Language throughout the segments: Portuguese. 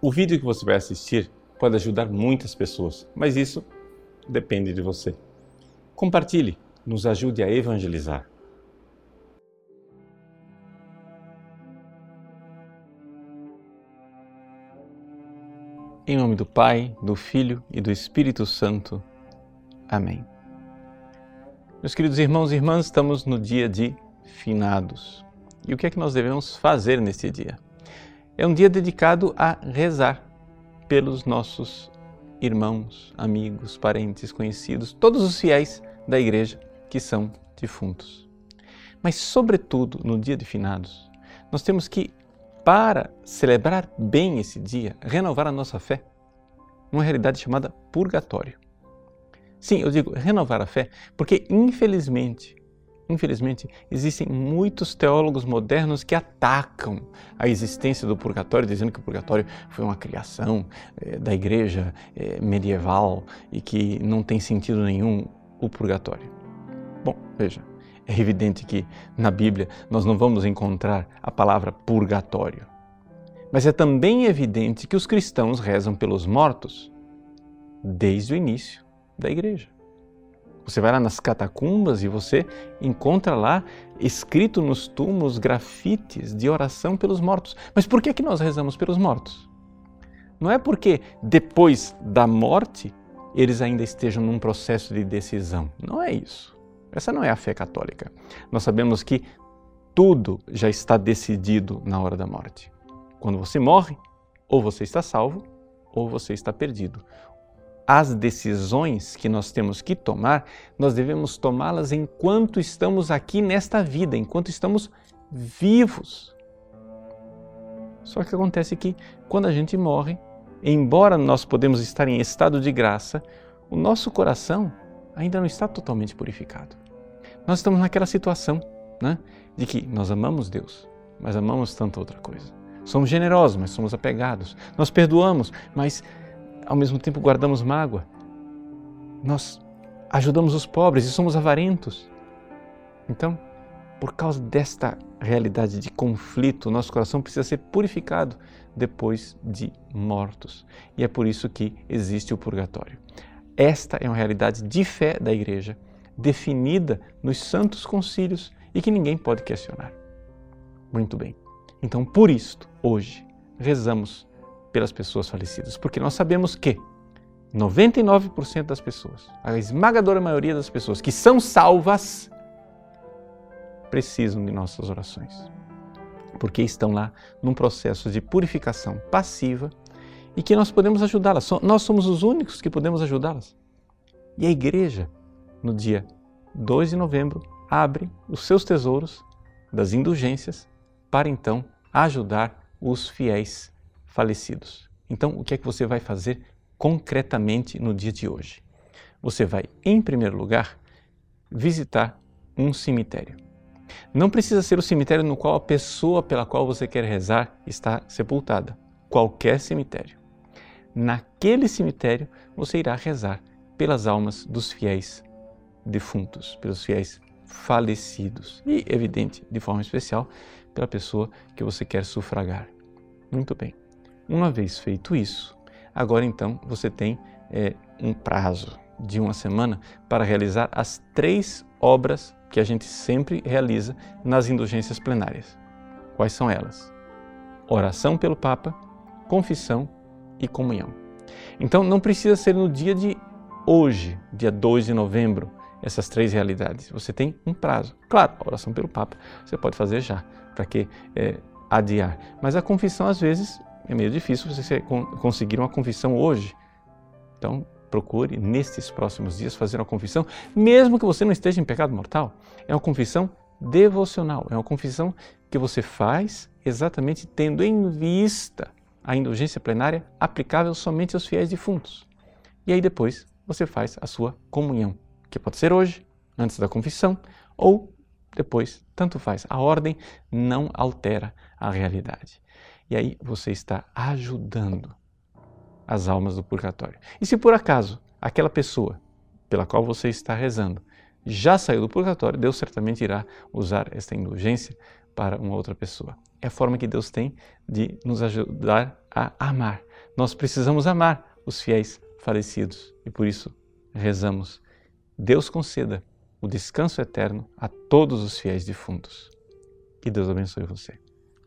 O vídeo que você vai assistir pode ajudar muitas pessoas, mas isso depende de você. Compartilhe, nos ajude a evangelizar. Em nome do Pai, do Filho e do Espírito Santo. Amém. Meus queridos irmãos e irmãs, estamos no dia de finados. E o que é que nós devemos fazer neste dia? É um dia dedicado a rezar pelos nossos irmãos, amigos, parentes, conhecidos, todos os fiéis da igreja que são defuntos. Mas, sobretudo, no dia de finados, nós temos que, para celebrar bem esse dia, renovar a nossa fé numa realidade chamada purgatório. Sim, eu digo renovar a fé, porque infelizmente, infelizmente, existem muitos teólogos modernos que atacam a existência do purgatório, dizendo que o purgatório foi uma criação eh, da igreja eh, medieval e que não tem sentido nenhum o purgatório. Bom, veja, é evidente que na Bíblia nós não vamos encontrar a palavra purgatório. Mas é também evidente que os cristãos rezam pelos mortos desde o início da igreja. Você vai lá nas catacumbas e você encontra lá escrito nos túmulos grafites de oração pelos mortos. Mas por que, que nós rezamos pelos mortos? Não é porque depois da morte eles ainda estejam num processo de decisão. Não é isso. Essa não é a fé católica. Nós sabemos que tudo já está decidido na hora da morte. Quando você morre, ou você está salvo, ou você está perdido as decisões que nós temos que tomar, nós devemos tomá-las enquanto estamos aqui nesta vida, enquanto estamos vivos. Só que acontece que quando a gente morre, embora nós podemos estar em estado de graça, o nosso coração ainda não está totalmente purificado. Nós estamos naquela situação né, de que nós amamos Deus, mas amamos tanta outra coisa. Somos generosos, mas somos apegados. Nós perdoamos, mas ao mesmo tempo guardamos mágoa. Nós ajudamos os pobres e somos avarentos. Então, por causa desta realidade de conflito, nosso coração precisa ser purificado depois de mortos. E é por isso que existe o purgatório. Esta é uma realidade de fé da igreja, definida nos santos concílios e que ninguém pode questionar. Muito bem. Então, por isto, hoje, rezamos pelas pessoas falecidas, porque nós sabemos que 99% das pessoas, a esmagadora maioria das pessoas que são salvas, precisam de nossas orações, porque estão lá num processo de purificação passiva e que nós podemos ajudá-las. Nós somos os únicos que podemos ajudá-las. E a igreja, no dia 2 de novembro, abre os seus tesouros das indulgências para então ajudar os fiéis falecidos. Então, o que é que você vai fazer concretamente no dia de hoje? Você vai, em primeiro lugar, visitar um cemitério. Não precisa ser o cemitério no qual a pessoa pela qual você quer rezar está sepultada. Qualquer cemitério. Naquele cemitério, você irá rezar pelas almas dos fiéis defuntos, pelos fiéis falecidos e, evidente, de forma especial, pela pessoa que você quer sufragar. Muito bem. Uma vez feito isso, agora então você tem é, um prazo de uma semana para realizar as três obras que a gente sempre realiza nas indulgências plenárias. Quais são elas? Oração pelo Papa, confissão e comunhão. Então não precisa ser no dia de hoje, dia 2 de novembro, essas três realidades. Você tem um prazo. Claro, a oração pelo Papa você pode fazer já, para que é, adiar. Mas a confissão, às vezes, é meio difícil você conseguir uma confissão hoje. Então, procure nestes próximos dias fazer uma confissão, mesmo que você não esteja em pecado mortal. É uma confissão devocional, é uma confissão que você faz exatamente tendo em vista a indulgência plenária aplicável somente aos fiéis defuntos. E aí depois você faz a sua comunhão, que pode ser hoje, antes da confissão, ou depois, tanto faz. A ordem não altera a realidade. E aí você está ajudando as almas do purgatório. E se por acaso aquela pessoa pela qual você está rezando já saiu do purgatório, Deus certamente irá usar esta indulgência para uma outra pessoa. É a forma que Deus tem de nos ajudar a amar, nós precisamos amar os fiéis falecidos e por isso rezamos. Deus conceda o descanso eterno a todos os fiéis defuntos. Que Deus abençoe você.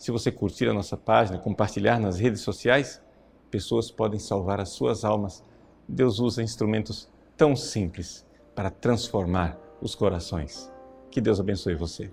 Se você curtir a nossa página, compartilhar nas redes sociais, pessoas podem salvar as suas almas. Deus usa instrumentos tão simples para transformar os corações. Que Deus abençoe você.